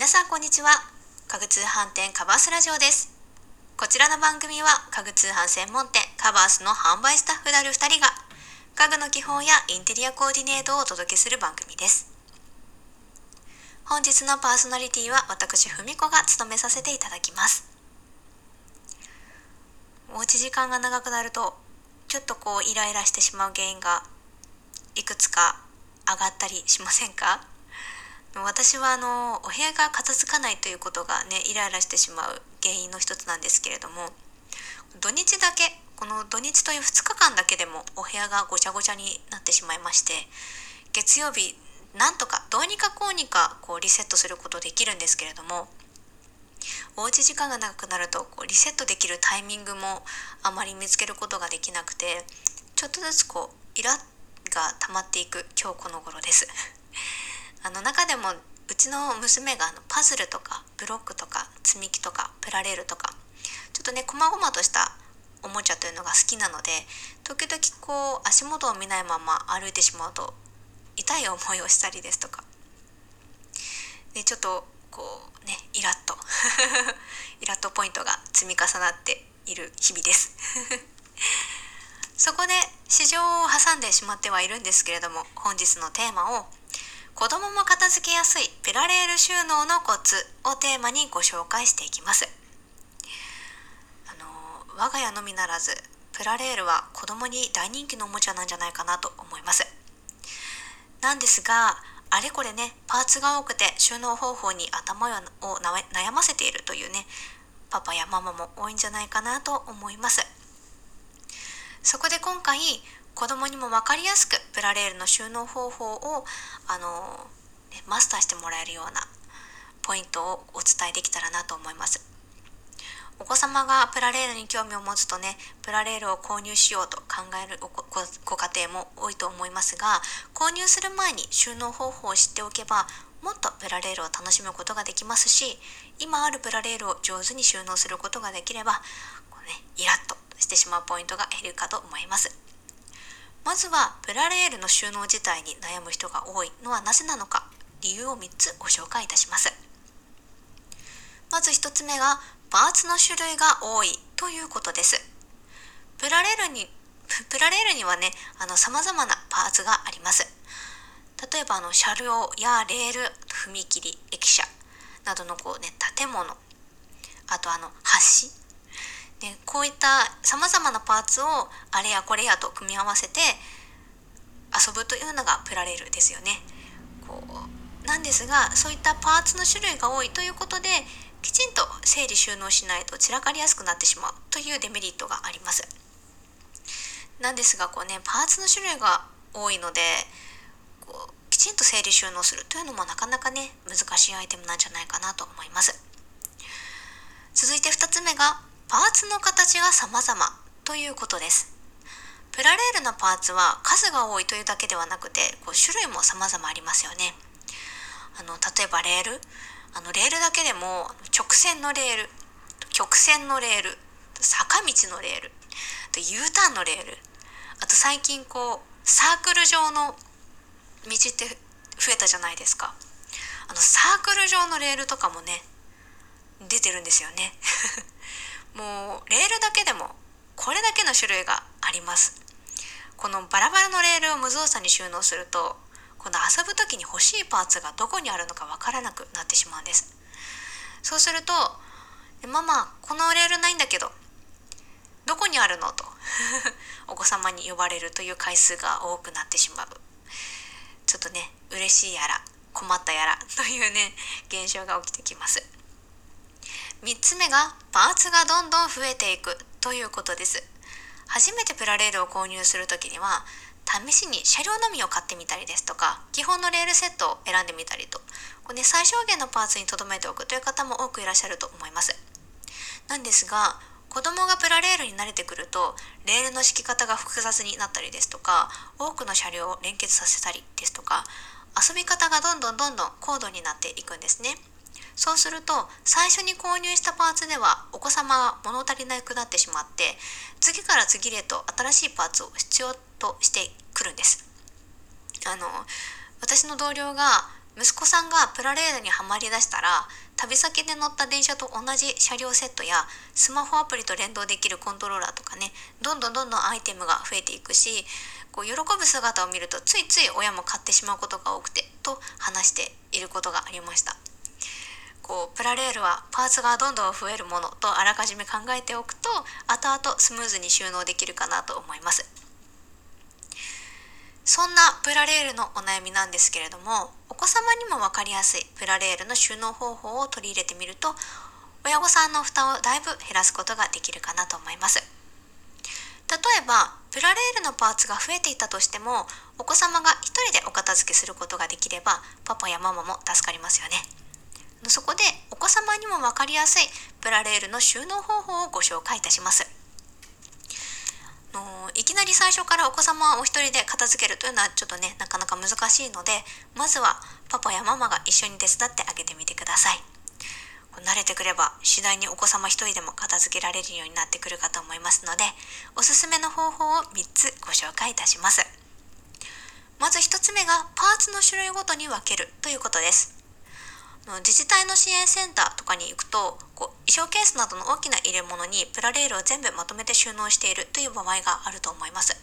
皆さんこんにちは。家具通販店カバースラジオです。こちらの番組は家具通販専門店カバースの販売スタッフである2人が家具の基本やインテリアコーディネートをお届けする番組です。本日のパーソナリティは私ふみこが務めさせていただきます。おうち時間が長くなるとちょっとこうイライラしてしまう原因がいくつか上がったりしませんか？私はあのお部屋が片付かないということがねイライラしてしまう原因の一つなんですけれども土日だけこの土日という2日間だけでもお部屋がごちゃごちゃになってしまいまして月曜日なんとかどうにかこうにかこうリセットすることできるんですけれどもおうち時間が長くなるとこうリセットできるタイミングもあまり見つけることができなくてちょっとずつこうイラッが溜まっていく今日この頃です。あの中でもうちの娘があのパズルとかブロックとか積み木とかプラレールとかちょっとね細々としたおもちゃというのが好きなので時々こう足元を見ないまま歩いてしまうと痛い思いをしたりですとか。でちょっとこうねイラッと イラッとポイントが積み重なっている日々です。そこで市場を挟んでしまってはいるんですけれども本日のテーマを子供も片付けやすいプラレール収納のコツをテーマにご紹介していきます。あの我が家のみならずプラレールは子供に大人気のおもちゃなんじゃないかなと思います。なんですがあれこれねパーツが多くて収納方法に頭を悩ませているというねパパやママも多いんじゃないかなと思います。そこで今回子供にも分かりやすくプラレールの収納方法をあの、ね、マスターしてもらえるようなポイントをお伝えできたらなと思います。お子様がプラレールに興味を持つとねプラレールを購入しようと考えるご家庭も多いと思いますが購入する前に収納方法を知っておけばもっとプラレールを楽しむことができますし今あるプラレールを上手に収納することができればこう、ね、イラッとしてしまうポイントが減るかと思います。まずはプラレールの収納自体に悩む人が多いのはなぜなのか。理由を3つご紹介いたします。まず1つ目がパーツの種類が多いということです。プラレールにプラレールにはねあの様々なパーツがあります。例えばあの車両やレール踏切駅舎などのこうね建物。あとあの橋。でこういったさまざまなパーツをあれやこれやと組み合わせて遊ぶというのがプラレールですよね。こうなんですがそういったパーツの種類が多いということできちんと整理収納しないと散らかりやすくなってしまうというデメリットがあります。なんですがこうねパーツの種類が多いのでこうきちんと整理収納するというのもなかなかね難しいアイテムなんじゃないかなと思います。続いて2つ目がパーツの形が様々ということです。プラレールのパーツは数が多いというだけではなくてこう種類も様々ありますよね。あの例えばレールあのレールだけでも直線のレール曲線のレール坂道のレールと U ターンのレールあと最近こうサークル状の道って増えたじゃないですかあのサークル状のレールとかもね出てるんですよねもうレールだけでもこれだけの種類があります。このバラバラのレールを無造作に収納するとこの遊ぶ時に欲しいパーツがどこにあるのかわからなくなってしまうんです。そうすると「ママこのレールないんだけどどこにあるの?」と お子様に呼ばれるという回数が多くなってしまう。ちょっとね嬉しいやら困ったやらというね現象が起きてきます。3つ目がパーツがどんどん増えていく。ということです。初めてプラレールを購入する時には試しに車両のみを買ってみたりですとか基本のレールセットを選んでみたりと。これ、ね、最小限のパーツに留めておく。という方も多くいらっしゃると思います。なんですが子供がプラレールに慣れてくるとレールの敷き方が複雑になったりですとか多くの車両を連結させたりですとか遊び方がどんどんどんどん高度になっていくんですね。そうすると最初に購入したパーツではお子様が物足りなくなってしまって次から次へと新しいパーツを必要としてくるんです。あの私の同僚が息子さんがプラレールにはまりだしたら旅先で乗った電車と同じ車両セットやスマホアプリと連動できるコントローラーとかねどんどんどんどんアイテムが増えていくしこう喜ぶ姿を見るとついつい親も買ってしまうことが多くてと話していることがありましたこうプラレールはパーツがどんどん増えるものとあらかじめ考えておくと後々スムーズに収納できるかなと思います。そんなプラレールのお悩みなんですけれどもお子様にも分かりやすいプラレールの収納方法を取り入れてみると親御さんの負担をだいぶ減らすことができるかなと思います。例えばプラレールのパーツが増えていたとしてもお子様が一人でお片付けすることができればパパやママも助かりますよね。そこでお子様にも分かりやすいプラレールの収納方法をご紹介いたします。のいきなり最初からお子様をお一人で片付けるというのはちょっとねなかなか難しいのでまずはパパやママが一緒に手伝ってあげてみてください。慣れてくれば次第にお子様一人でも片付けられるようになってくるかと思いますのでおすすめの方法を3つご紹介いたします。まず1つ目がパーツの種類ごとに分けるということです。自治体の支援センターとかに行くとこう衣装ケースなどの大きな入れ物にプラレールを全部まとめて収納しているという場合があると思います。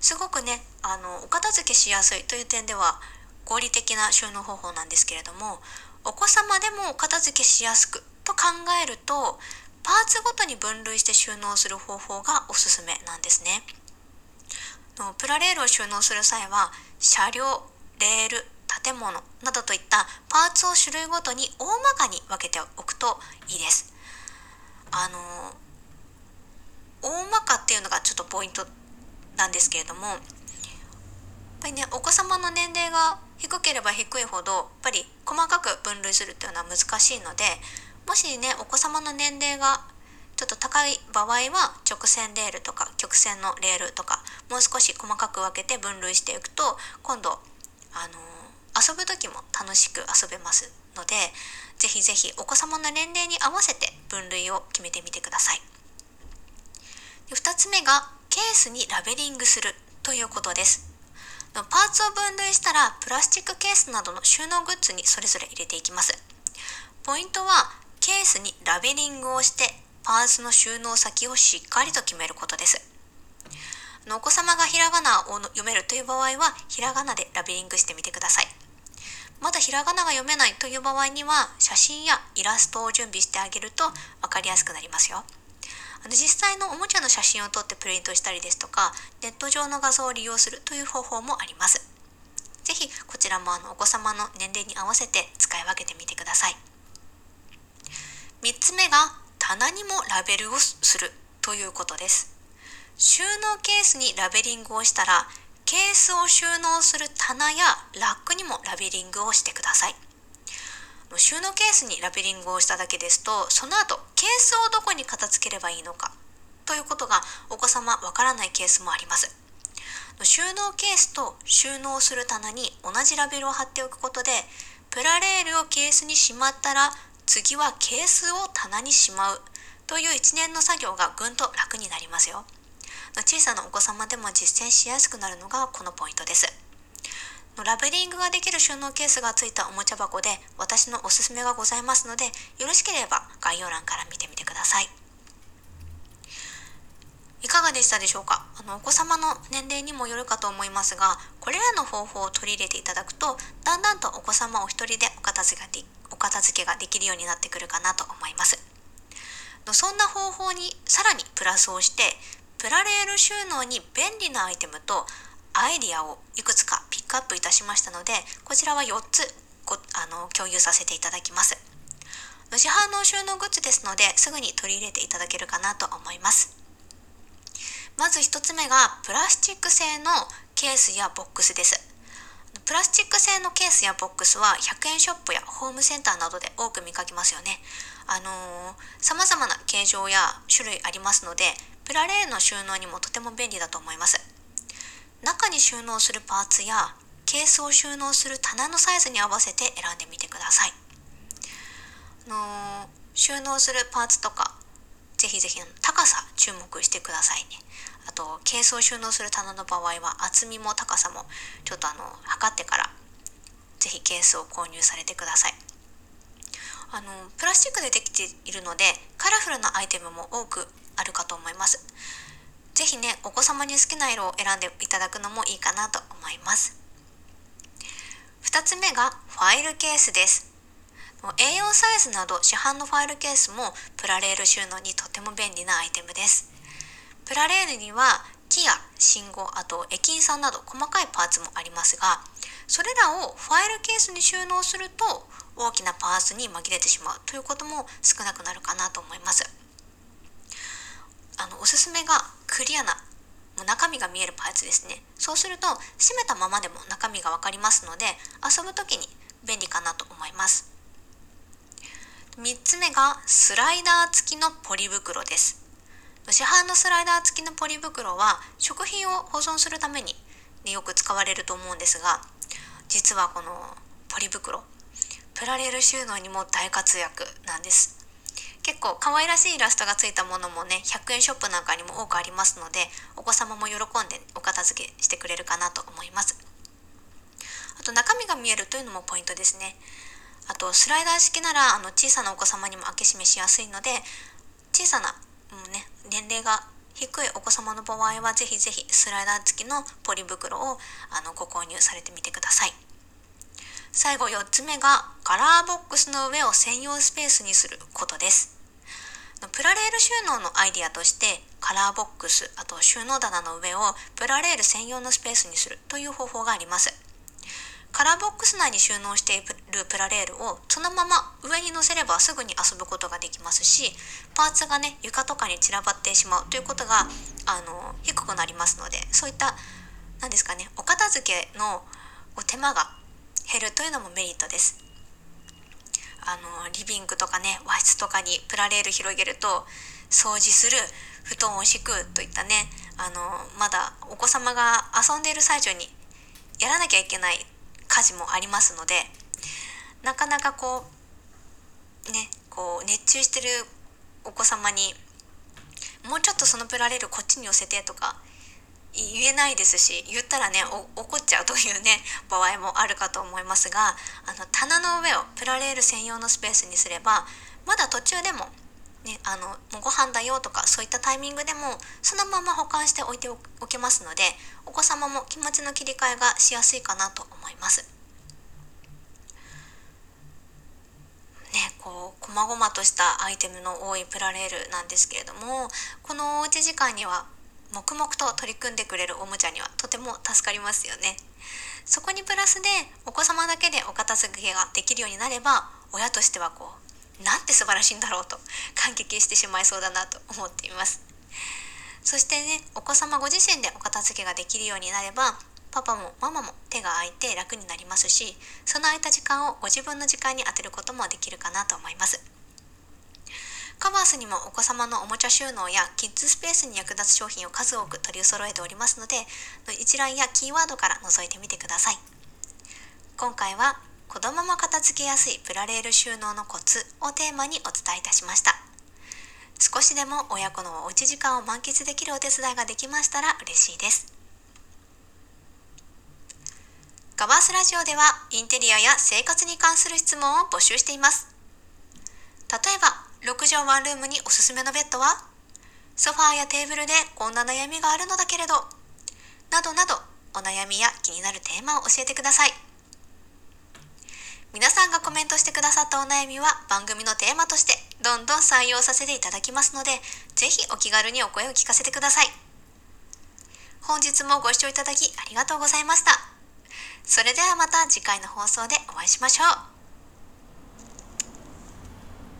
すごくねあのお片付けしやすいという点では合理的な収納方法なんですけれどもお子様でもお片付けしやすくと考えるとパーツごとに分類して収納する方法がおすすめなんですね。プラレールを収納する際は車両レール建物などといったパーツを種類ごとに大まかに分けておくといいです。あの大まかっていうのがちょっとポイントなんですけれどもやっぱりねお子様の年齢が低ければ低いほどやっぱり細かく分類するっていうのは難しいのでもしねお子様の年齢がちょっと高い場合は直線レールとか曲線のレールとかもう少し細かく分けて分類していくと今度あの遊ぶ時も楽しく遊べますのでぜひぜひお子様の年齢に合わせて分類を決めてみてください。2つ目がケースにラベリングするということです。パーツを分類したらプラスチックケースなどの収納グッズにそれぞれ入れていきます。ポイントはケースにラベリングをしてパーツの収納先をしっかりと決めることです。お子様がひらがなを読めるという場合はひらがなでラベリングしてみてください。まだひらがなが読めないという場合には写真やイラストを準備してあげると分かりやすくなりますよ。あの実際のおもちゃの写真を撮ってプリントしたりですとかネット上の画像を利用するという方法もあります。是非こちらもあのお子様の年齢に合わせて使い分けてみてください。3つ目が棚にもラベルをするということです。収納ケースにラベリングをしたらケースを収納する棚やラックにもラベリングをしてください収納ケースにラベリングをしただけですとその後ケースをどこに片付ければいいのかということがお子様わからないケースもあります収納ケースと収納する棚に同じラベルを貼っておくことでプラレールをケースにしまったら次はケースを棚にしまうという一連の作業がぐんと楽になりますよ。小さなお子様でも実践しやすくなるのがこのポイントです。ラベリングができる収納ケースがついたおもちゃ箱で私のおすすめがございますのでよろしければ概要欄から見てみてください。いかがでしたでしょうか？あのお子様の年齢にもよるかと思いますがこれらの方法を取り入れていただくとだんだんとお子様お一人でお片付けがでお片付けができるようになってくるかなと思います。そんな方法にさらにプラスをしてプラレール収納に便利なアイテムとアイディアをいくつかピックアップいたしましたのでこちらは4つごあの共有させていただきます。市販の収納グッズですのですぐに取り入れていただけるかなと思います。まず1つ目がプラスチック製のケースやボックスです。プラスチック製のケースやボックスは100円ショップやホームセンターなどで多く見かけますよね。あのー、様々な形状や種類ありますので、プラレールの収納にもとても便利だと思います。中に収納するパーツやケースを収納する棚のサイズに合わせて選んでみてください。あのー、収納するパーツとか、ぜひぜひ高さ注目してくださいね。あと、ケースを収納する棚の場合は厚みも高さもちょっとあの、測ってからぜひケースを購入されてくださいあのプラスチックでできているのでカラフルなアイテムも多くあるかと思います。是非ねお子様に好きな色を選んでいただくのもいいかなと思います。2つ目がファイルケースです。A4 サイズなど市販のファイルケースもプラレール収納にとても便利なアイテムです。プラレールには木や信号あと駅員さんなど細かいパーツもありますがそれらをファイルケースに収納すると大きなパーツに紛れてしまうということも少なくなるかなと思います。あのおすすめがクリアな中身が見えるパーツですね。そうすると閉めたままでも中身が分かりますので遊ぶ時に便利かなと思います。3つ目がスライダー付きのポリ袋です。市販のスライダー付きのポリ袋は食品を保存するために、ね、よく使われると思うんですが実はこのポリ袋プラレール収納にも大活躍なんです。結構可愛らしいイラストがついたものもね100円ショップなんかにも多くありますのでお子様も喜んでお片付けしてくれるかなと思います。あと中身が見えるというのもポイントですね。あとスライダー式ならあの小さなお子様にも開け閉めしやすいので小さな、うんね、年齢が低いお子様の場合はぜひぜひスライダー付きのポリ袋をあのご購入されてみてください。最後4つ目がカラーボックスの上を専用スペースにすることです。プラレール収納のアイディアとしてカラーボックスあと収納棚の上をプラレール専用のスペースにするという方法があります。カラーボックス内に収納しているプラレールをそのまま上に乗せればすぐに遊ぶことができますしパーツがね床とかに散らばってしまうということがあの低くなりますのでそういった何ですかねお片付けの手間が減るというのもメリットです。あのリビングとかね和室とかにプラレール広げると掃除する布団を敷くといったねあのまだお子様が遊んでいる最中にやらなきゃいけない家事もありますのでなかなかこうねこう熱中してるお子様にもうちょっとそのプラレールこっちに寄せてとか言えないですし言ったらね怒っちゃうというね 場合もあるかと思いますがあの棚の上をプラレール専用のスペースにすればまだ途中でもね、あのもうご飯だよとかそういったタイミングでもそのまま保管しておいておけますのでお子様も気持ちの切り替えがしやすいかなと思います。ね、こう細々としたアイテムの多いプラレールなんですけれどもこのおうち時間には黙々と取り組んでくれるおもちゃにはとても助かりますよね。そこにプラスでお子様だけでお片付けができるようになれば親としてはこうなんて素晴らしいんだろうと感激してしまいそうだなと思っていますそしてねお子様ご自身でお片付けができるようになればパパもママも手が空いて楽になりますしその空いた時間をご自分の時間に充てることもできるかなと思いますカバースにもお子様のおもちゃ収納やキッズスペースに役立つ商品を数多く取り揃えておりますので一覧やキーワードから覗いてみてください。今回は子供も片付けやすいプラレール収納のコツをテーマにお伝えいたしました。少しでも親子のおうち時間を満喫できるお手伝いができましたら嬉しいです。ガバースラジオではインテリアや生活に関する質問を募集しています。例えば6畳ワンルームにおすすめのベッドは？ソファーやテーブルでこんな悩みがあるのだけれどなどなどお悩みや気になるテーマを教えてください。皆さんがコメントしてくださったお悩みは番組のテーマとしてどんどん採用させていただきますので、ぜひお気軽にお声を聞かせてください。本日もご視聴いただきありがとうございました。それではまた次回の放送でお会いしましょう。